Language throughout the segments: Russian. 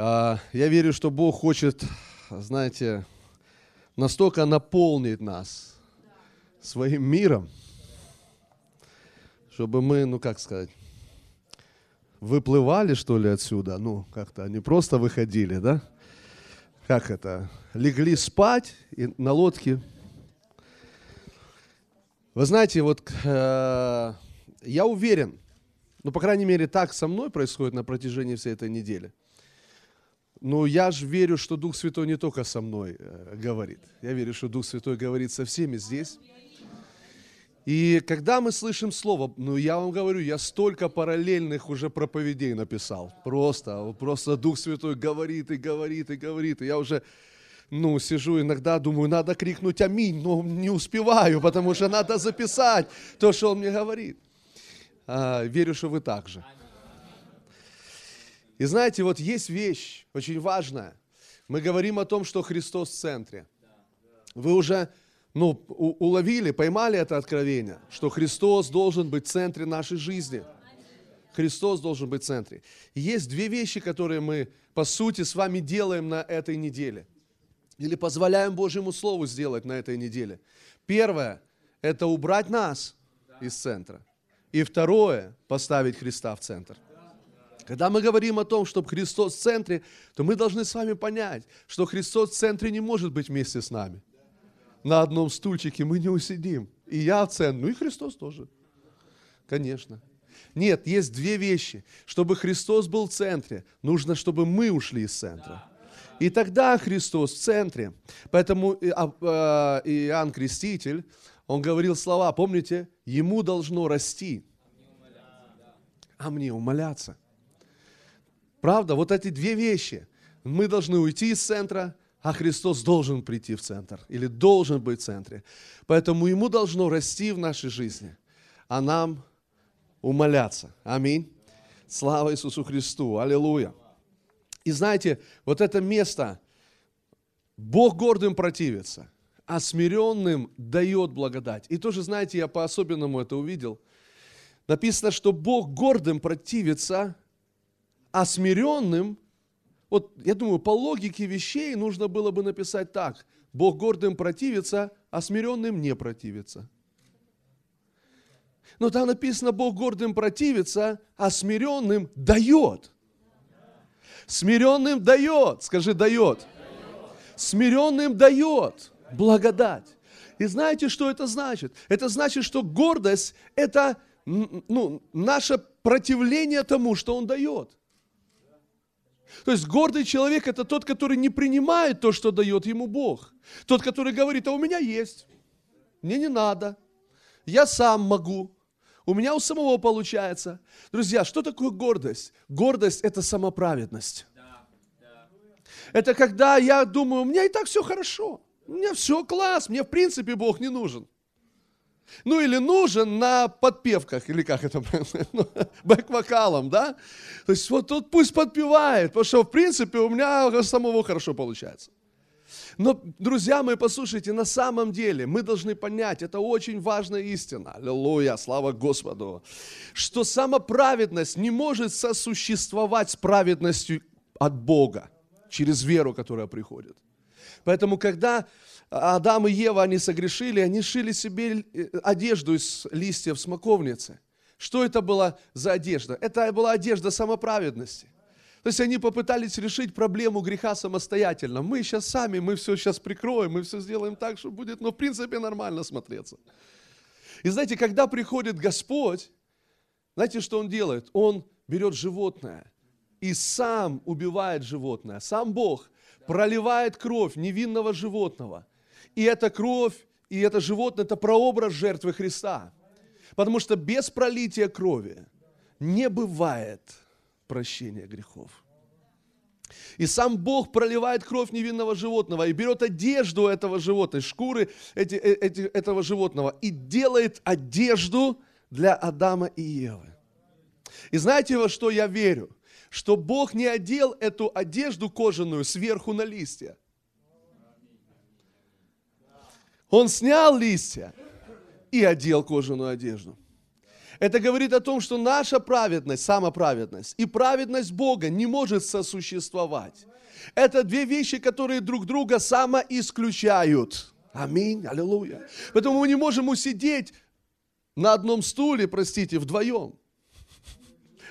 А, я верю, что Бог хочет, знаете, настолько наполнить нас своим миром, чтобы мы, ну как сказать, выплывали, что ли, отсюда, ну, как-то, не просто выходили, да? Как это? Легли спать и на лодке. Вы знаете, вот э, я уверен, ну, по крайней мере, так со мной происходит на протяжении всей этой недели. Но я же верю, что Дух Святой не только со мной э, говорит. Я верю, что Дух Святой говорит со всеми здесь. И когда мы слышим слово, ну я вам говорю, я столько параллельных уже проповедей написал. Просто, просто Дух Святой говорит и говорит и говорит. И я уже, ну, сижу иногда, думаю, надо крикнуть аминь, но не успеваю, потому что надо записать то, что Он мне говорит. А, верю, что вы так же. И знаете, вот есть вещь очень важная. Мы говорим о том, что Христос в центре. Вы уже ну, уловили, поймали это откровение, что Христос должен быть в центре нашей жизни. Христос должен быть в центре. И есть две вещи, которые мы, по сути, с вами делаем на этой неделе. Или позволяем Божьему Слову сделать на этой неделе. Первое – это убрать нас из центра. И второе – поставить Христа в центр. Когда мы говорим о том, чтобы Христос в центре, то мы должны с вами понять, что Христос в центре не может быть вместе с нами. На одном стульчике мы не усидим. И я в центре, ну и Христос тоже. Конечно. Нет, есть две вещи. Чтобы Христос был в центре, нужно, чтобы мы ушли из центра. И тогда Христос в центре. Поэтому а, а, Иоанн Креститель, он говорил слова, помните, ему должно расти, а мне умоляться. Правда, вот эти две вещи. Мы должны уйти из центра, а Христос должен прийти в центр или должен быть в центре. Поэтому Ему должно расти в нашей жизни, а нам умоляться. Аминь. Слава Иисусу Христу. Аллилуйя. И знаете, вот это место, Бог гордым противится, а смиренным дает благодать. И тоже, знаете, я по-особенному это увидел. Написано, что Бог гордым противится, а смиренным, вот я думаю, по логике вещей нужно было бы написать так. Бог гордым противится, а смиренным не противится. Но там написано, Бог гордым противится, а смиренным дает. Смиренным дает, скажи, дает. Смиренным дает благодать. И знаете, что это значит? Это значит, что гордость – это ну, наше противление тому, что Он дает. То есть гордый человек – это тот, который не принимает то, что дает ему Бог. Тот, который говорит, а у меня есть, мне не надо, я сам могу, у меня у самого получается. Друзья, что такое гордость? Гордость – это самоправедность. Это когда я думаю, у меня и так все хорошо, у меня все класс, мне в принципе Бог не нужен. Ну или нужен на подпевках, или как это ну, бэк-вокалом, да? То есть вот тут пусть подпевает, потому что в принципе у меня самого хорошо получается. Но, друзья мои, послушайте, на самом деле мы должны понять, это очень важная истина, аллилуйя, слава Господу, что самоправедность не может сосуществовать с праведностью от Бога через веру, которая приходит. Поэтому, когда Адам и Ева, они согрешили, они шили себе э, одежду из листьев смоковницы. Что это была за одежда? Это была одежда самоправедности. То есть они попытались решить проблему греха самостоятельно. Мы сейчас сами, мы все сейчас прикроем, мы все сделаем так, что будет, ну, в принципе, нормально смотреться. И знаете, когда приходит Господь, знаете, что Он делает? Он берет животное и сам убивает животное. Сам Бог проливает кровь невинного животного – и эта кровь, и это животное, это прообраз жертвы Христа. Потому что без пролития крови не бывает прощения грехов. И сам Бог проливает кровь невинного животного и берет одежду этого животного, шкуры эти, э, эти, этого животного и делает одежду для Адама и Евы. И знаете, во что я верю? Что Бог не одел эту одежду кожаную сверху на листья – он снял листья и одел кожаную одежду. Это говорит о том, что наша праведность, самоправедность и праведность Бога не может сосуществовать. Это две вещи, которые друг друга самоисключают. Аминь, аллилуйя. Поэтому мы не можем усидеть на одном стуле, простите, вдвоем.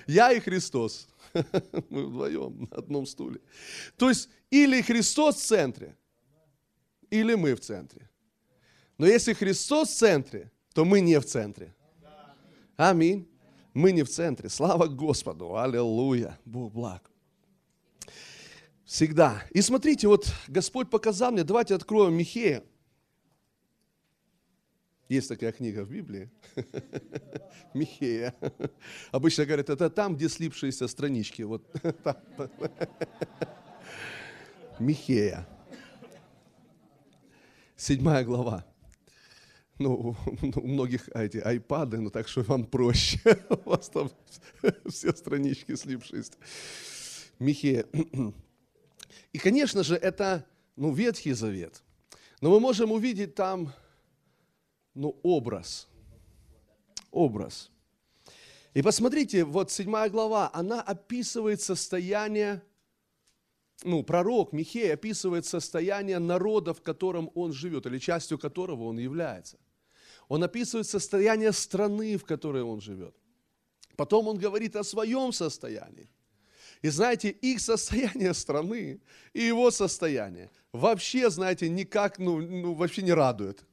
Я и Христос. Мы вдвоем на одном стуле. То есть или Христос в центре, или мы в центре. Но если Христос в центре, то мы не в центре. Аминь. Мы не в центре. Слава Господу. Аллилуйя. Бог благ. Всегда. И смотрите, вот Господь показал мне, давайте откроем Михея. Есть такая книга в Библии. Михея. Обычно говорят, это там, где слипшиеся странички. Вот Михея. Седьмая глава. Ну, у многих эти айпады, ну так что вам проще. У вас там все странички слипшиеся. Михея. И, конечно же, это ну, Ветхий Завет. Но мы можем увидеть там ну, образ. Образ. И посмотрите, вот седьмая глава, она описывает состояние, ну, пророк Михей описывает состояние народа, в котором он живет, или частью которого он является. Он описывает состояние страны, в которой он живет. Потом он говорит о своем состоянии. И знаете, их состояние страны и его состояние вообще, знаете, никак, ну, ну вообще не радует.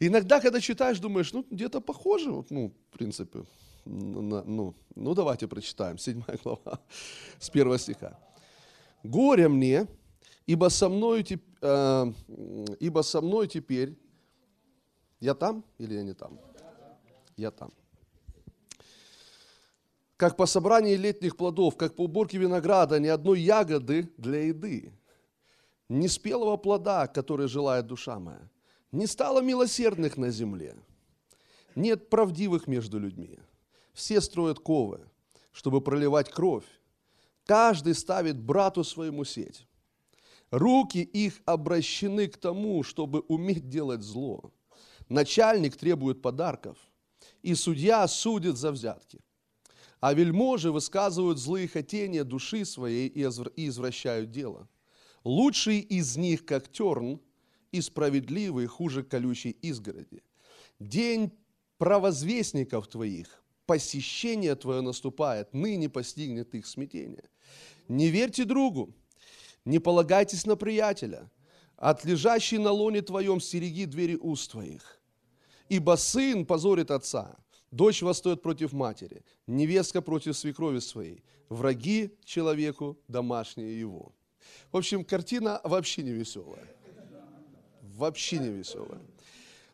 Иногда, когда читаешь, думаешь, ну, где-то похоже, вот, ну, в принципе, на, ну, ну, давайте прочитаем, 7 глава, с первого стиха. «Горе мне, ибо со мной, э, ибо со мной теперь...» Я там или я не там? Я там. Как по собрании летних плодов, как по уборке винограда, ни одной ягоды для еды, ни спелого плода, который желает душа моя. Не стало милосердных на земле. Нет правдивых между людьми. Все строят ковы, чтобы проливать кровь. Каждый ставит брату своему сеть. Руки их обращены к тому, чтобы уметь делать зло. Начальник требует подарков, и судья судит за взятки. А вельможи высказывают злые хотения души своей и извращают дело. Лучший из них, как терн, и справедливый хуже колючей изгороди. День правозвестников твоих, посещение твое наступает, ныне постигнет их смятение. Не верьте другу, не полагайтесь на приятеля, от лежащей на лоне твоем стереги двери уст твоих. Ибо сын позорит отца, дочь восстает против матери, невестка против свекрови своей, враги человеку домашние его. В общем, картина вообще не веселая вообще не веселая.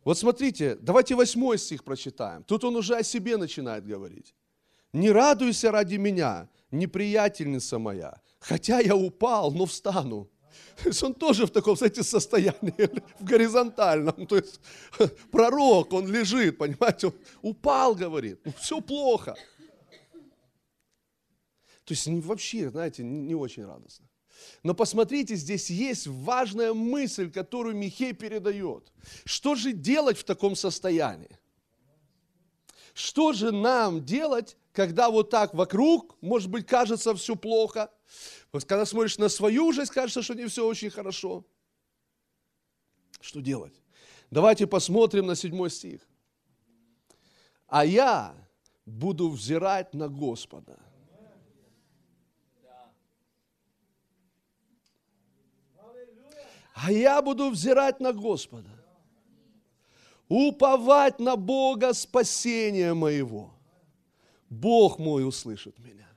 Вот смотрите, давайте восьмой стих прочитаем. Тут он уже о себе начинает говорить. «Не радуйся ради меня, неприятельница моя, хотя я упал, но встану». То есть он тоже в таком, знаете, состоянии, в горизонтальном. То есть пророк, он лежит, понимаете, он упал, говорит, ну, все плохо. То есть вообще, знаете, не очень радостно. Но посмотрите, здесь есть важная мысль, которую Михей передает. Что же делать в таком состоянии? Что же нам делать, когда вот так вокруг, может быть, кажется все плохо? Когда смотришь на свою жизнь, кажется, что не все очень хорошо. Что делать? Давайте посмотрим на седьмой стих. А я буду взирать на Господа – а я буду взирать на Господа, уповать на Бога спасения моего. Бог мой услышит меня.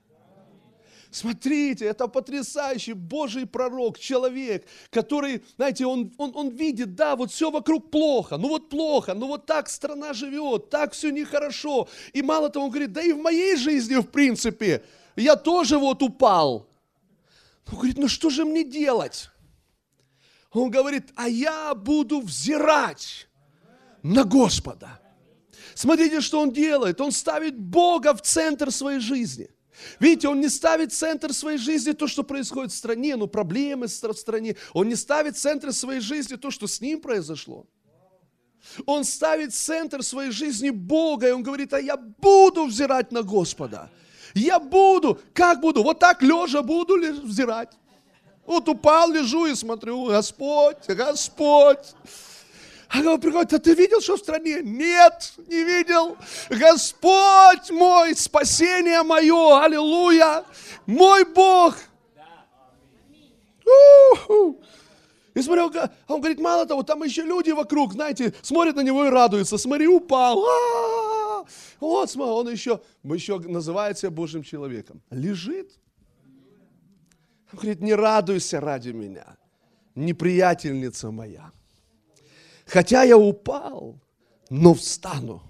Смотрите, это потрясающий Божий пророк, человек, который, знаете, он, он, он видит, да, вот все вокруг плохо, ну вот плохо, ну вот так страна живет, так все нехорошо. И мало того, он говорит, да и в моей жизни, в принципе, я тоже вот упал. Он говорит, ну что же мне делать? Он говорит, а я буду взирать на Господа. Смотрите, что он делает. Он ставит Бога в центр своей жизни. Видите, он не ставит центр своей жизни то, что происходит в стране, ну, проблемы в стране. Он не ставит центр своей жизни то, что с ним произошло. Он ставит центр своей жизни Бога, и он говорит, а я буду взирать на Господа. Я буду. Как буду? Вот так лежа буду взирать. Вот упал, лежу и смотрю, Господь, Господь. А он приходит, а ты видел, что в стране? Нет, не видел. Господь мой, спасение мое, аллилуйя, мой Бог. У-ху. И смотрю, а он говорит, мало того, там еще люди вокруг, знаете, смотрят на него и радуются. Смотри, упал. А-а-а! Вот, смотри, он еще, еще называет себя Божьим человеком. Лежит. Он говорит, не радуйся ради меня, неприятельница моя. Хотя я упал, но встану.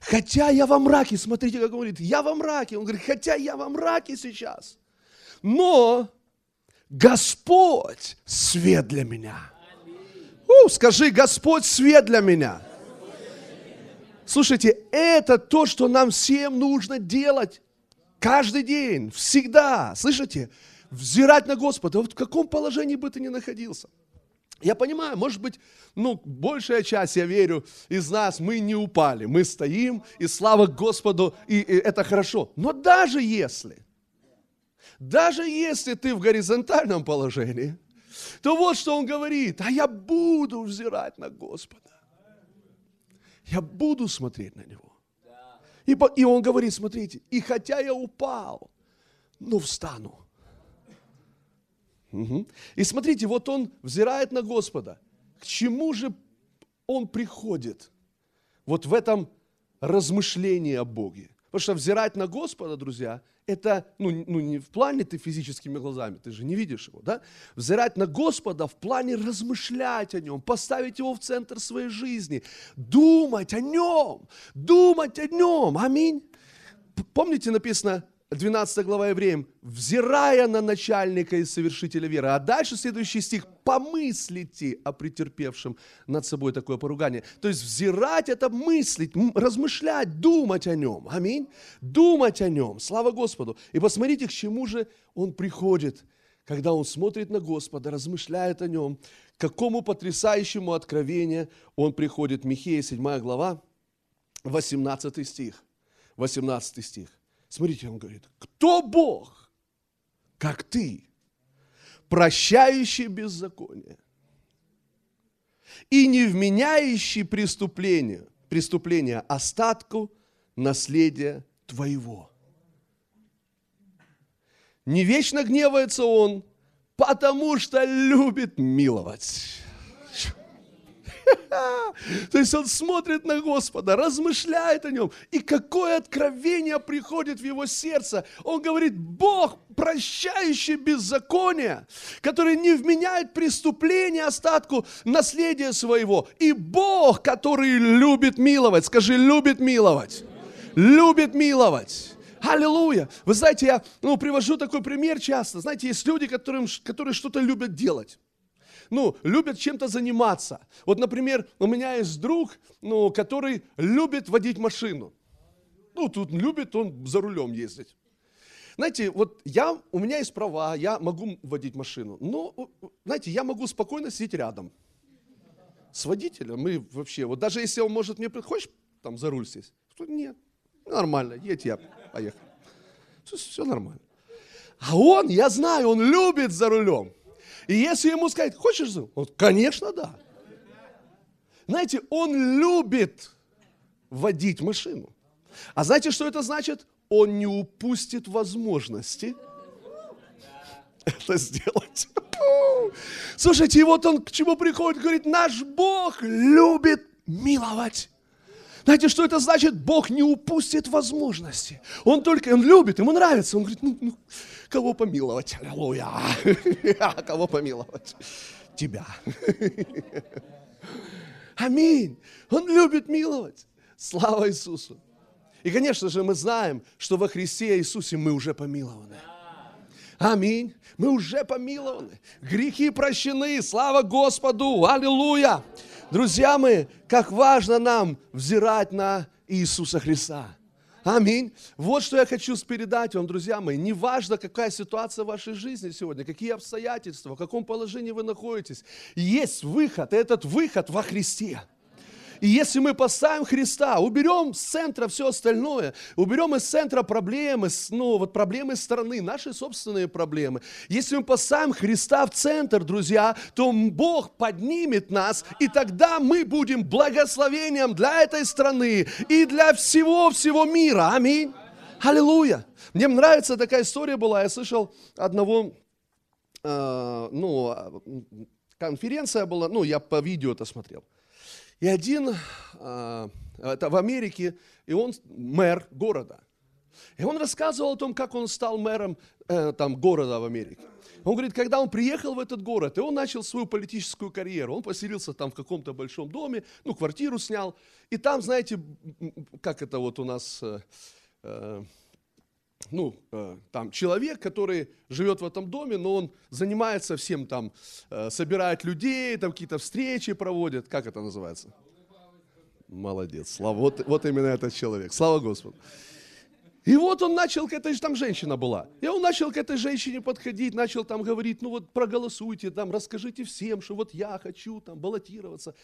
Хотя я во мраке, смотрите, как он говорит, я во мраке. Он говорит, хотя я во мраке сейчас, но Господь свет для меня. У, скажи, Господь свет для меня. Слушайте, это то, что нам всем нужно делать каждый день, всегда. Слышите? Взирать на Господа. Вот в каком положении бы ты ни находился. Я понимаю, может быть, ну, большая часть, я верю, из нас, мы не упали, мы стоим, и слава Господу, и, и это хорошо. Но даже если, даже если ты в горизонтальном положении, то вот что он говорит, а я буду взирать на Господа. Я буду смотреть на Него. И, и он говорит, смотрите, и хотя я упал, но встану. Угу. И смотрите, вот он взирает на Господа. К чему же он приходит? Вот в этом размышлении о Боге. Потому что взирать на Господа, друзья, это, ну, ну не в плане ты физическими глазами, ты же не видишь его, да? Взирать на Господа в плане размышлять о нем, поставить его в центр своей жизни, думать о нем, думать о нем. Аминь. Помните, написано, 12 глава Евреям, взирая на начальника и совершителя веры. А дальше следующий стих, помыслите о претерпевшем над собой такое поругание. То есть взирать это мыслить, размышлять, думать о нем. Аминь. Думать о нем. Слава Господу. И посмотрите, к чему же он приходит, когда он смотрит на Господа, размышляет о нем, к какому потрясающему откровению он приходит. Михея 7 глава, 18 стих. 18 стих. Смотрите, он говорит, кто Бог, как ты, прощающий беззаконие и не вменяющий преступление, преступление остатку наследия твоего. Не вечно гневается он, потому что любит миловать. То есть он смотрит на Господа, размышляет о нем. И какое откровение приходит в его сердце. Он говорит, Бог, прощающий беззаконие, который не вменяет преступление остатку наследия своего. И Бог, который любит миловать. Скажи, любит миловать. Любит миловать. Аллилуйя. Вы знаете, я ну, привожу такой пример часто. Знаете, есть люди, которым, которые что-то любят делать ну, любят чем-то заниматься. Вот, например, у меня есть друг, ну, который любит водить машину. Ну, тут любит он за рулем ездить. Знаете, вот я, у меня есть права, я могу водить машину. Но, знаете, я могу спокойно сидеть рядом с водителем. Мы вообще, вот даже если он может мне, хочешь там за руль сесть? То нет, нормально, едь я, поехал. Все, все нормально. А он, я знаю, он любит за рулем. И если ему сказать, хочешь зуб? Он, конечно, да. Знаете, он любит водить машину. А знаете, что это значит? Он не упустит возможности это сделать. Слушайте, и вот он к чему приходит, говорит, наш Бог любит миловать. Знаете, что это значит? Бог не упустит возможности. Он только, он любит, ему нравится. Он говорит, ну, ну кого помиловать? Аллилуйя. Кого помиловать? Тебя. Аминь. Он любит миловать. Слава Иисусу. И, конечно же, мы знаем, что во Христе Иисусе мы уже помилованы. Аминь. Мы уже помилованы. Грехи прощены. Слава Господу. Аллилуйя. Друзья мои, как важно нам взирать на Иисуса Христа. Аминь. Вот что я хочу передать вам, друзья мои. Неважно, какая ситуация в вашей жизни сегодня, какие обстоятельства, в каком положении вы находитесь. Есть выход, и этот выход во Христе. И если мы поставим Христа, уберем с центра все остальное, уберем из центра проблемы, ну вот проблемы страны, наши собственные проблемы. Если мы поставим Христа в центр, друзья, то Бог поднимет нас, и тогда мы будем благословением для этой страны и для всего-всего мира. Аминь. Аллилуйя. Мне нравится такая история была. Я слышал одного, э, ну, конференция была, ну, я по видео это смотрел. И один, а, это в Америке, и он мэр города. И он рассказывал о том, как он стал мэром э, там, города в Америке. Он говорит, когда он приехал в этот город, и он начал свою политическую карьеру, он поселился там в каком-то большом доме, ну, квартиру снял, и там, знаете, как это вот у нас, э, э, ну, э, там человек, который живет в этом доме, но он занимается всем там, э, собирает людей, там какие-то встречи проводит, как это называется? Молодец, слава, вот, вот именно этот человек, слава Господу. И вот он начал к этой, там женщина была, и он начал к этой женщине подходить, начал там говорить, ну вот проголосуйте, там, расскажите всем, что вот я хочу там баллотироваться.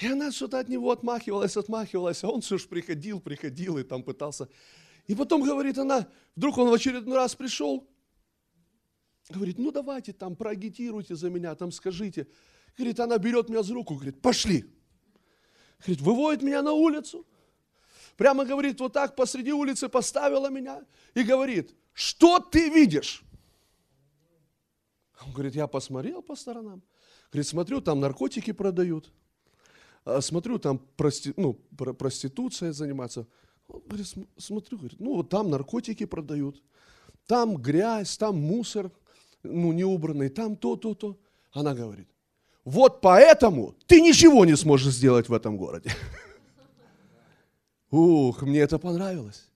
И она что-то от него отмахивалась, отмахивалась, а он все же приходил, приходил и там пытался и потом, говорит она, вдруг он в очередной раз пришел, говорит, ну давайте там проагитируйте за меня, там скажите. Говорит, она берет меня за руку, говорит, пошли. Говорит, выводит меня на улицу. Прямо, говорит, вот так посреди улицы поставила меня и говорит, что ты видишь? Он говорит, я посмотрел по сторонам. Говорит, смотрю, там наркотики продают. А смотрю, там прости, ну, проституция заниматься. Говорит, смотрю, говорит, ну вот там наркотики продают, там грязь, там мусор, ну не убранный, там то, то, то. Она говорит, вот поэтому ты ничего не сможешь сделать в этом городе. Ух, мне это понравилось.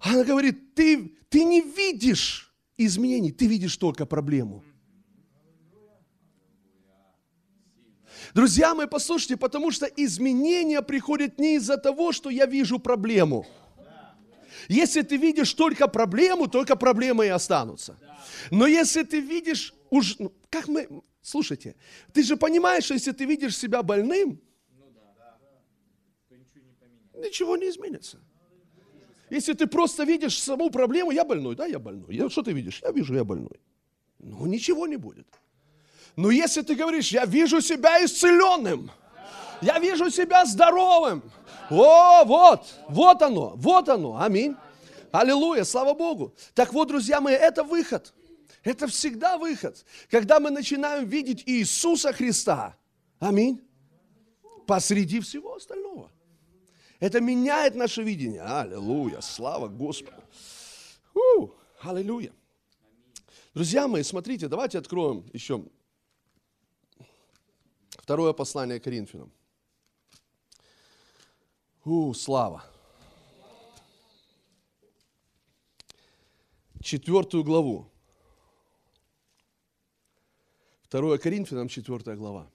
Она говорит, ты, ты не видишь изменений, ты видишь только проблему. Друзья мои, послушайте, потому что изменения приходят не из-за того, что я вижу проблему. Если ты видишь только проблему, только проблемы и останутся. Но если ты видишь, уж, ну, как мы, слушайте, ты же понимаешь, что если ты видишь себя больным, ничего не изменится. Если ты просто видишь саму проблему, я больной, да, я больной. Я, что ты видишь? Я вижу, я больной. Ну, ничего не будет. Но если ты говоришь, я вижу себя исцеленным, я вижу себя здоровым, о, вот, вот оно, вот оно, аминь. Аллилуйя, слава Богу. Так вот, друзья мои, это выход. Это всегда выход. Когда мы начинаем видеть Иисуса Христа, аминь, посреди всего остального. Это меняет наше видение. Аллилуйя, слава Господу. У, аллилуйя. Друзья мои, смотрите, давайте откроем еще Второе послание Коринфянам. У, слава. Четвертую главу. Второе Коринфянам, четвертая глава.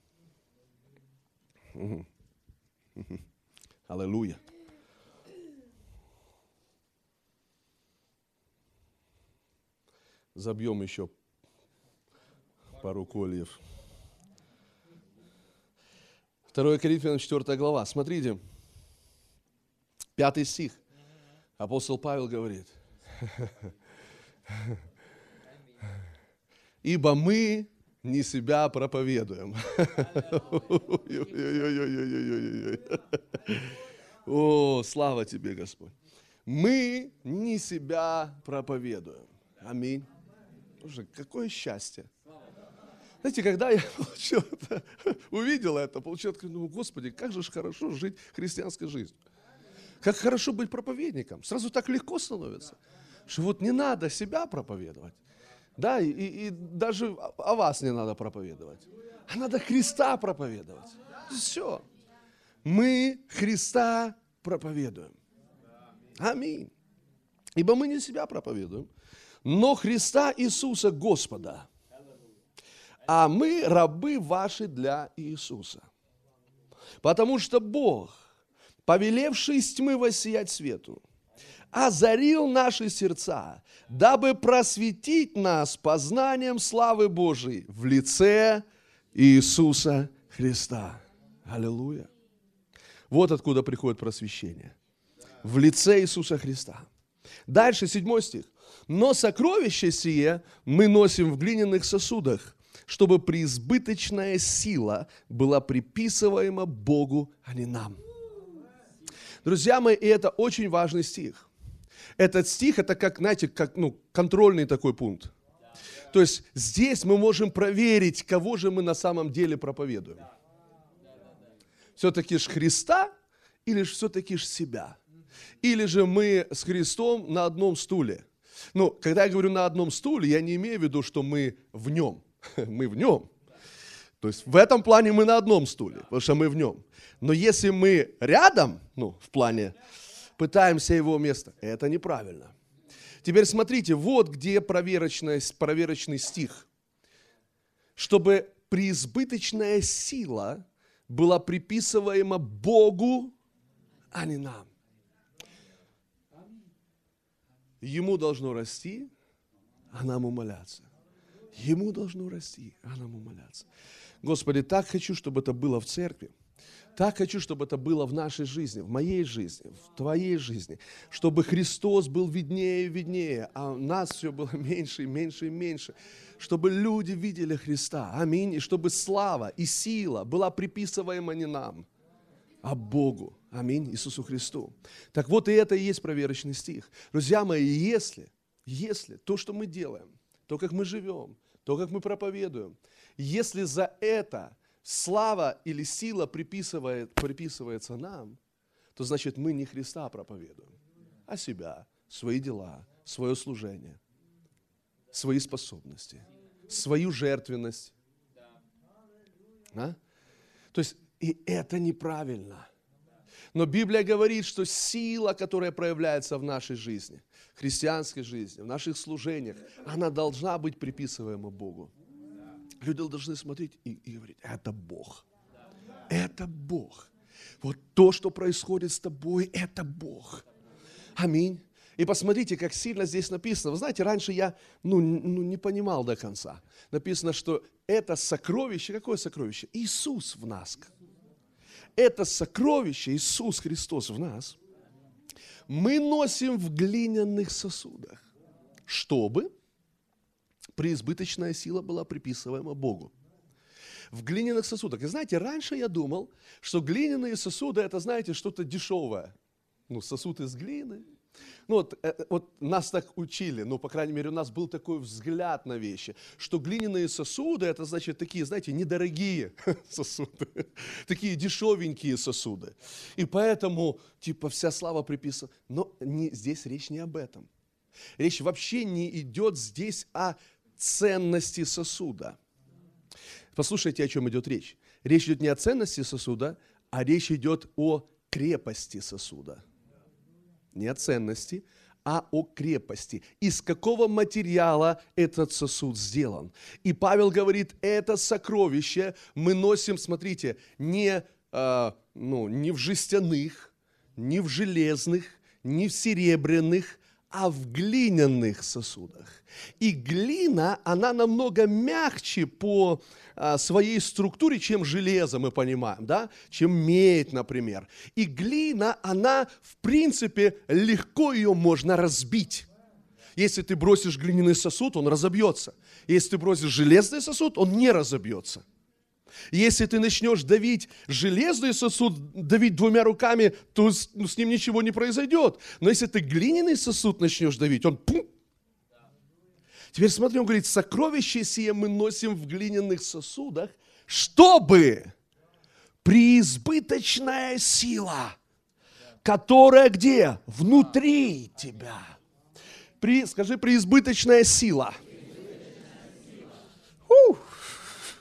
Аллилуйя. Забьем еще пару кольев. 2 Коринфянам 4 глава. Смотрите, пятый стих. Апостол Павел говорит, ибо мы не себя проповедуем. О, слава тебе, Господь. Мы не себя проповедуем. Аминь. Слушай, какое счастье. Знаете, когда я получил это, увидел это, получил, думаю, Господи, как же хорошо жить христианской жизнью. Как хорошо быть проповедником. Сразу так легко становится. Что вот не надо себя проповедовать. Да, и, и даже о вас не надо проповедовать. А надо Христа проповедовать. Все. Мы Христа проповедуем. Аминь. Ибо мы не себя проповедуем, но Христа Иисуса Господа – а мы рабы ваши для Иисуса. Потому что Бог, повелевший из тьмы воссиять свету, озарил наши сердца, дабы просветить нас познанием славы Божией в лице Иисуса Христа. Аллилуйя. Вот откуда приходит просвещение. В лице Иисуса Христа. Дальше, седьмой стих. «Но сокровище сие мы носим в глиняных сосудах, чтобы преизбыточная сила была приписываема Богу, а не нам». Друзья мои, и это очень важный стих. Этот стих, это как, знаете, как ну, контрольный такой пункт. То есть здесь мы можем проверить, кого же мы на самом деле проповедуем. Все-таки ж Христа или же все-таки ж себя? Или же мы с Христом на одном стуле? Ну, когда я говорю на одном стуле, я не имею в виду, что мы в нем. Мы в нем. То есть в этом плане мы на одном стуле, потому что мы в нем. Но если мы рядом, ну, в плане, пытаемся его место, это неправильно. Теперь смотрите, вот где проверочный стих. Чтобы преизбыточная сила была приписываема Богу, а не нам. Ему должно расти, а нам умоляться. Ему должно расти, а нам умоляться. Господи, так хочу, чтобы это было в церкви. Так хочу, чтобы это было в нашей жизни, в моей жизни, в твоей жизни. Чтобы Христос был виднее и виднее, а нас все было меньше и меньше и меньше. Чтобы люди видели Христа. Аминь. И чтобы слава и сила была приписываема не нам, а Богу. Аминь. Иисусу Христу. Так вот и это и есть проверочный стих. Друзья мои, если, если то, что мы делаем, то, как мы живем, то, как мы проповедуем, если за это слава или сила приписывает, приписывается нам, то значит мы не Христа проповедуем, а себя, свои дела, свое служение, свои способности, свою жертвенность. А? То есть и это неправильно. Но Библия говорит, что сила, которая проявляется в нашей жизни, христианской жизни, в наших служениях, она должна быть приписываема Богу. Люди должны смотреть и, и говорить, это Бог. Это Бог. Вот то, что происходит с тобой, это Бог. Аминь. И посмотрите, как сильно здесь написано. Вы знаете, раньше я ну, ну, не понимал до конца. Написано, что это сокровище. Какое сокровище? Иисус в нас. Это сокровище, Иисус Христос в нас, мы носим в глиняных сосудах, чтобы преизбыточная сила была приписываема Богу. В глиняных сосудах. И знаете, раньше я думал, что глиняные сосуды это, знаете, что-то дешевое. Ну, сосуд из глины. Ну, вот, э, э, вот нас так учили, ну, по крайней мере, у нас был такой взгляд на вещи, что глиняные сосуды, это значит такие, знаете, недорогие сосуды, такие дешевенькие сосуды. И поэтому, типа, вся слава приписана. Но не, здесь речь не об этом. Речь вообще не идет здесь о ценности сосуда. Послушайте, о чем идет речь. Речь идет не о ценности сосуда, а речь идет о крепости сосуда. Не о ценности, а о крепости. Из какого материала этот сосуд сделан. И Павел говорит, это сокровище мы носим, смотрите, не, э, ну, не в жестяных, не в железных, не в серебряных, а в глиняных сосудах. И глина, она намного мягче по а, своей структуре, чем железо, мы понимаем, да? чем медь, например. И глина, она, в принципе, легко ее можно разбить. Если ты бросишь глиняный сосуд, он разобьется. Если ты бросишь железный сосуд, он не разобьется. Если ты начнешь давить железный сосуд, давить двумя руками, то с, ну, с ним ничего не произойдет. Но если ты глиняный сосуд начнешь давить, он пум. Теперь смотри, он говорит, сокровище сие мы носим в глиняных сосудах, чтобы преизбыточная сила, которая где? Внутри тебя. При, скажи, преизбыточная сила. Преизбыточная сила.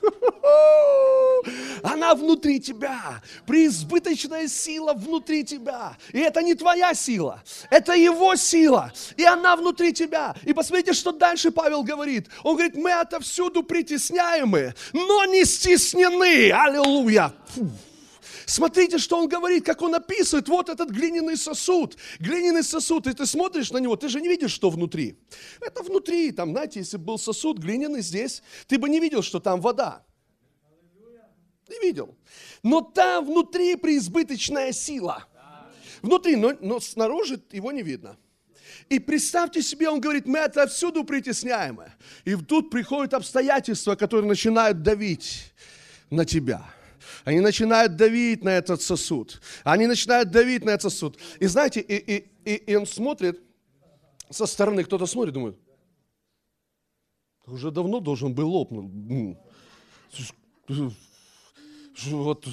Она внутри тебя. Преизбыточная сила внутри тебя. И это не твоя сила, это его сила. И она внутри тебя. И посмотрите, что дальше Павел говорит. Он говорит, мы отовсюду притесняемы, но не стеснены. Аллилуйя. Фу Смотрите, что он говорит, как он описывает. Вот этот глиняный сосуд. Глиняный сосуд. И ты смотришь на него, ты же не видишь, что внутри. Это внутри. Там, знаете, если был сосуд глиняный здесь, ты бы не видел, что там вода. Не видел. Но там внутри преизбыточная сила. Внутри, но, но снаружи его не видно. И представьте себе, он говорит, мы это всюду притесняемы. И тут приходят обстоятельства, которые начинают давить на тебя. Они начинают давить на этот сосуд. Они начинают давить на этот сосуд. И знаете, и, и, и, и он смотрит со стороны, кто-то смотрит, думает, уже давно должен был лопнуть. Вот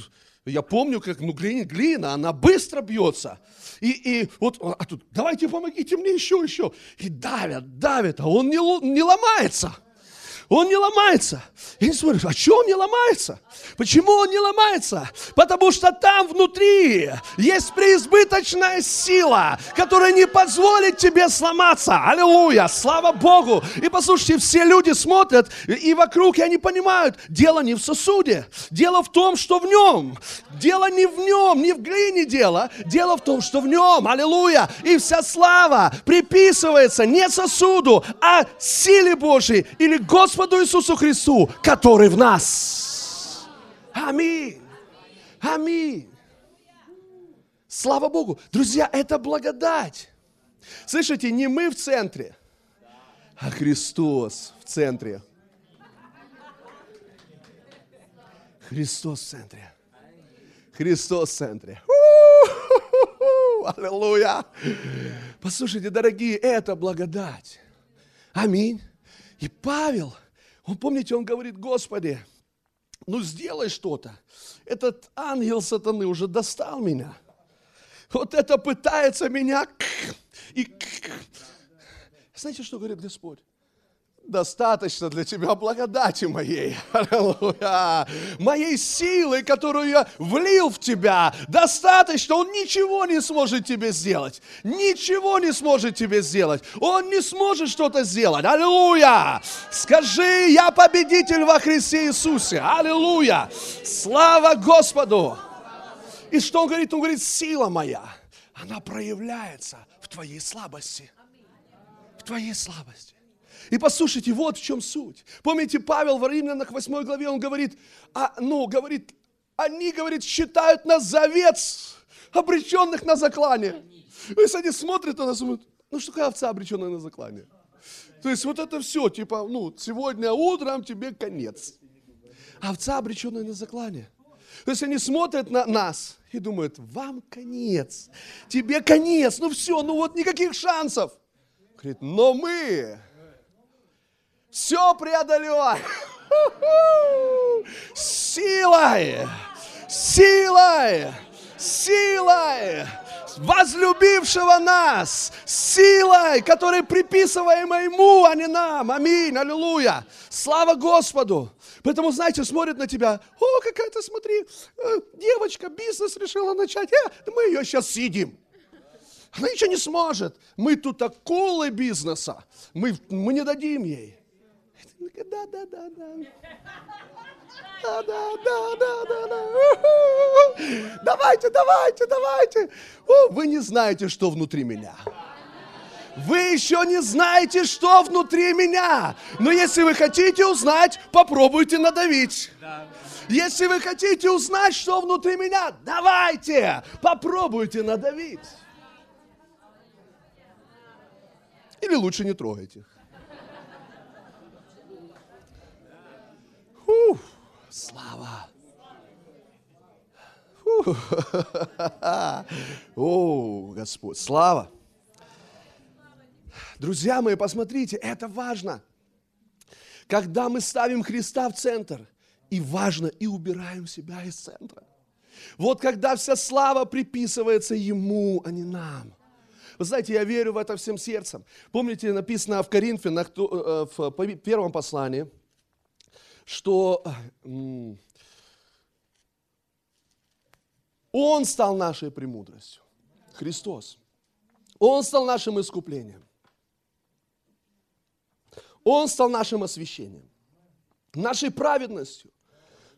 я помню, как ну, глина, глина, она быстро бьется. И, и вот, а тут, давайте помогите мне еще, еще. И давят, давят, а он не, не ломается. Он не ломается. Я не смотрю, а что он не ломается? Почему он не ломается? Потому что там внутри есть преизбыточная сила, которая не позволит тебе сломаться. Аллилуйя, слава Богу. И послушайте, все люди смотрят и вокруг, и они понимают, дело не в сосуде, дело в том, что в нем. Дело не в нем, не в глине дело, дело в том, что в нем. Аллилуйя. И вся слава приписывается не сосуду, а силе Божьей или Господу Господу Иисусу Христу, который в нас. Аминь. Аминь. Слава Богу. Друзья, это благодать. Слышите, не мы в центре, а Христос в центре. Христос в центре. Христос в центре. Аллилуйя. Послушайте, дорогие, это благодать. Аминь. И Павел – он, помните, он говорит, Господи, ну сделай что-то. Этот ангел сатаны уже достал меня. Вот это пытается меня... И... Знаете, что говорит Господь? Достаточно для тебя благодати моей. Аллилуйя. Моей силы, которую я влил в тебя, достаточно. Он ничего не сможет тебе сделать. Ничего не сможет тебе сделать. Он не сможет что-то сделать. Аллилуйя. Скажи, я победитель во Христе Иисусе. Аллилуйя. Слава Господу. И что он говорит? Он говорит, сила моя, она проявляется в твоей слабости. В твоей слабости. И послушайте, вот в чем суть. Помните, Павел в Римлянах 8 главе, он говорит, а, ну, говорит, они, говорит, считают нас за овец, обреченных на заклание. То есть они смотрят на нас и думают, ну что такое овца, обреченная на заклание? То есть вот это все, типа, ну, сегодня утром тебе конец. Овца, обреченная на заклание. То есть они смотрят на нас и думают, вам конец, тебе конец, ну все, ну вот никаких шансов. Говорит, но мы все преодолеваем. Силой, силой, силой возлюбившего нас, силой, которой приписываем ему, а не нам. Аминь, аллилуйя. Слава Господу. Поэтому, знаете, смотрят на тебя, о, какая-то, смотри, э, девочка бизнес решила начать, э, мы ее сейчас съедим. Она ничего не сможет. Мы тут акулы бизнеса. Мы, мы не дадим ей. Да, да, да, да. Да, да, да, да, да, да. Давайте, давайте, давайте. О, вы не знаете, что внутри меня. Вы еще не знаете, что внутри меня. Но если вы хотите узнать, попробуйте надавить. Если вы хотите узнать, что внутри меня, давайте, попробуйте надавить. Или лучше не трогайте. Фух, слава. О, Господь, слава. Друзья мои, посмотрите, это важно. Когда мы ставим Христа в центр, и важно, и убираем себя из центра. Вот когда вся слава приписывается Ему, а не нам. Вы знаете, я верю в это всем сердцем. Помните, написано в Коринфянах, э, в первом послании, что Он стал нашей премудростью. Христос. Он стал нашим искуплением. Он стал нашим освящением. Нашей праведностью.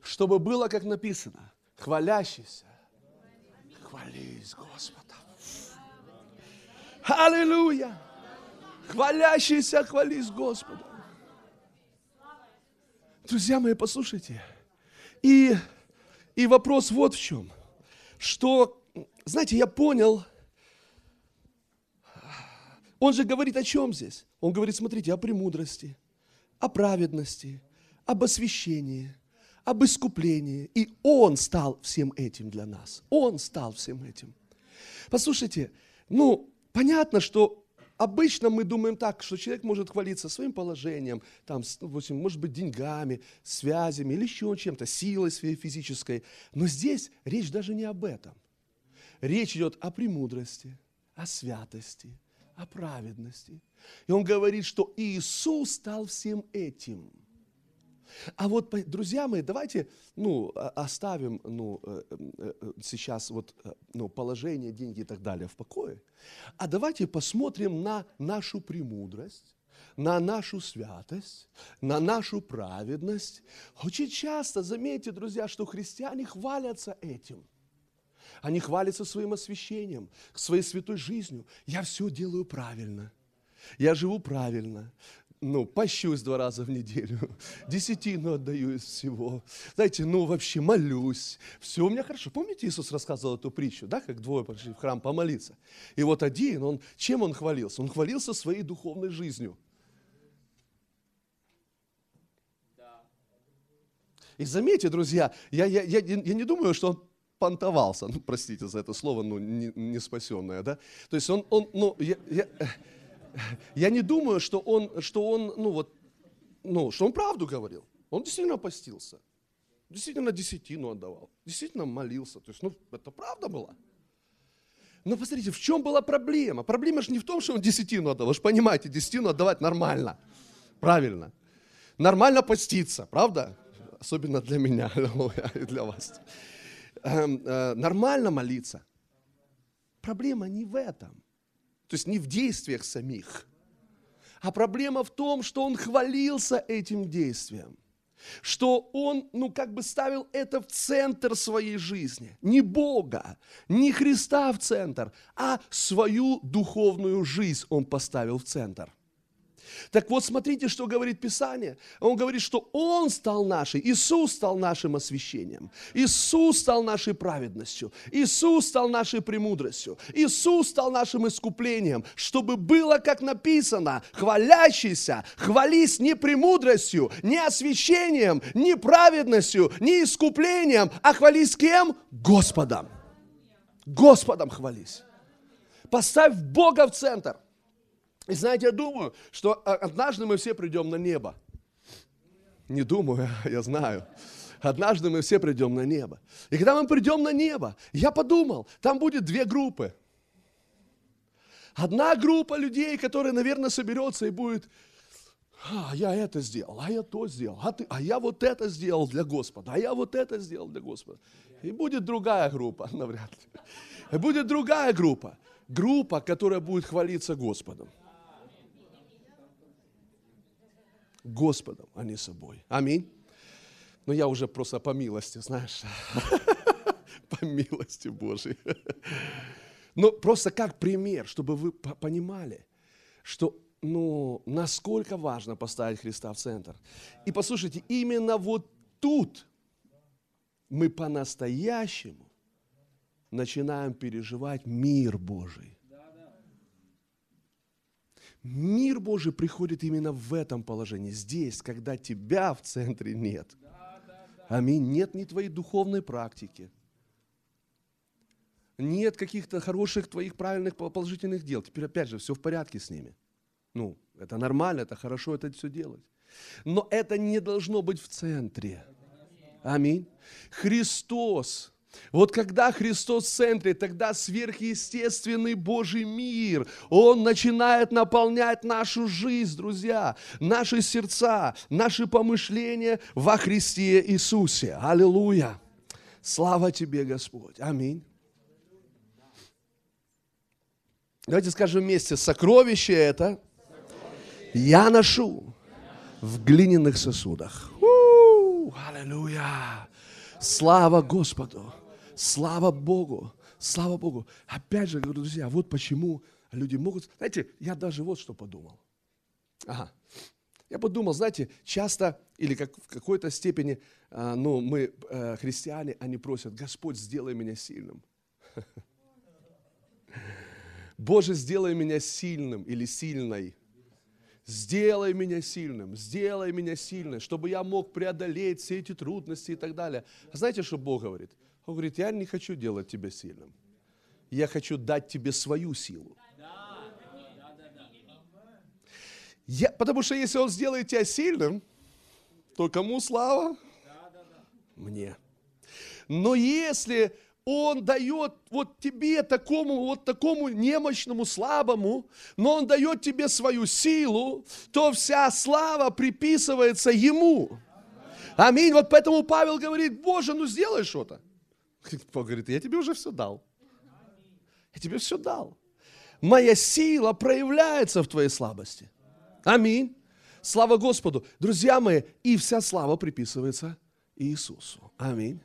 Чтобы было, как написано, хвалящийся Хвались Господа. Аллилуйя. Хвалящийся, хвались Господа. Друзья мои, послушайте. И, и вопрос вот в чем. Что, знаете, я понял, он же говорит о чем здесь? Он говорит, смотрите, о премудрости, о праведности, об освящении, об искуплении. И Он стал всем этим для нас. Он стал всем этим. Послушайте, ну, понятно, что обычно мы думаем так, что человек может хвалиться своим положением, там, может быть, деньгами, связями или еще чем-то, силой своей физической. Но здесь речь даже не об этом. Речь идет о премудрости, о святости, о праведности. И он говорит, что Иисус стал всем этим. А вот, друзья мои, давайте ну, оставим ну, э, э, э, сейчас вот, ну, положение, деньги и так далее в покое. А давайте посмотрим на нашу премудрость, на нашу святость, на нашу праведность. Очень часто, заметьте, друзья, что христиане хвалятся этим – они хвалятся своим освящением, своей святой жизнью. Я все делаю правильно. Я живу правильно. Ну, пощусь два раза в неделю. Десятину отдаю из всего. Знаете, ну, вообще молюсь. Все у меня хорошо. Помните, Иисус рассказывал эту притчу, да, как двое пошли в храм помолиться? И вот один, он, чем он хвалился? Он хвалился своей духовной жизнью. И заметьте, друзья, я, я, я, я не думаю, что он понтовался, ну, простите за это слово, ну, не, не спасенное, да? То есть он, он ну, я, я, я не думаю, что он, что он, ну, вот, ну, что он правду говорил. Он действительно постился, действительно десятину отдавал, действительно молился. То есть, ну, это правда было. Но посмотрите, в чем была проблема? Проблема же не в том, что он десятину отдал. Вы же понимаете, десятину отдавать нормально. Правильно. Нормально поститься, правда? Особенно для меня и для вас. Эм, э, нормально молиться. Проблема не в этом. То есть не в действиях самих. А проблема в том, что он хвалился этим действием. Что он, ну, как бы ставил это в центр своей жизни. Не Бога, не Христа в центр, а свою духовную жизнь он поставил в центр. Так вот, смотрите, что говорит Писание. Он говорит, что Он стал нашей, Иисус стал нашим освящением. Иисус стал нашей праведностью. Иисус стал нашей премудростью. Иисус стал нашим искуплением, чтобы было, как написано, хвалящийся, хвались не премудростью, не освящением, не праведностью, не искуплением, а хвались кем? Господом. Господом хвались. Поставь Бога в центр – и знаете, я думаю, что однажды мы все придем на небо. Не думаю, я знаю. Однажды мы все придем на небо. И когда мы придем на небо, я подумал, там будет две группы. Одна группа людей, которая, наверное, соберется и будет, а, я это сделал, а я то сделал, а, ты, а я вот это сделал для Господа, а я вот это сделал для Господа. И будет другая группа, навряд ли. И будет другая группа. Группа, которая будет хвалиться Господом. Господом, а не собой. Аминь. Но я уже просто по милости, знаешь, по милости Божьей. Но просто как пример, чтобы вы понимали, что ну, насколько важно поставить Христа в центр. И послушайте, именно вот тут мы по-настоящему начинаем переживать мир Божий. Мир Божий приходит именно в этом положении, здесь, когда тебя в центре нет. Аминь. Нет ни твоей духовной практики, нет каких-то хороших твоих правильных положительных дел. Теперь опять же, все в порядке с ними. Ну, это нормально, это хорошо это все делать. Но это не должно быть в центре. Аминь. Христос вот когда Христос в центре, тогда сверхъестественный Божий мир, Он начинает наполнять нашу жизнь, друзья, наши сердца, наши помышления во Христе Иисусе. Аллилуйя! Слава Тебе, Господь! Аминь. Давайте скажем вместе, сокровище это я ношу в глиняных сосудах. Аллилуйя! Слава Господу! Слава Богу! Слава Богу. Опять же, говорю, друзья, вот почему люди могут... Знаете, я даже вот что подумал. Ага. Я подумал, знаете, часто или как, в какой-то степени, а, ну, мы, а, христиане, они просят, Господь, сделай меня сильным. Боже, сделай меня сильным или сильной. Сделай меня сильным, сделай меня сильным, чтобы я мог преодолеть все эти трудности и так далее. А знаете, что Бог говорит? Он говорит, я не хочу делать тебя сильным. Я хочу дать тебе свою силу. Я, потому что если Он сделает тебя сильным, то кому слава? Мне. Но если он дает вот тебе, такому, вот такому немощному, слабому, но Он дает тебе свою силу, то вся слава приписывается Ему. Аминь. Вот поэтому Павел говорит, Боже, ну сделай что-то. Бог говорит, я тебе уже все дал. Я тебе все дал. Моя сила проявляется в твоей слабости. Аминь. Слава Господу. Друзья мои, и вся слава приписывается Иисусу. Аминь.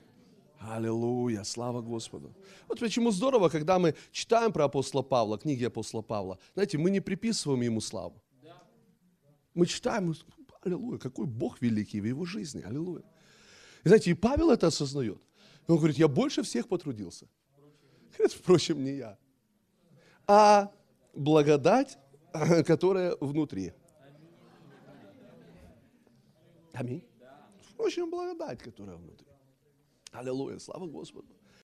Аллилуйя, слава Господу. Вот почему здорово, когда мы читаем про апостола Павла, книги апостола Павла, знаете, мы не приписываем ему славу. Мы читаем, аллилуйя, какой Бог великий в его жизни, аллилуйя. И знаете, и Павел это осознает. Он говорит, я больше всех потрудился. Это, впрочем, не я, а благодать, которая внутри. Аминь. Впрочем, благодать, которая внутри. Аллилуйя, слава Господу.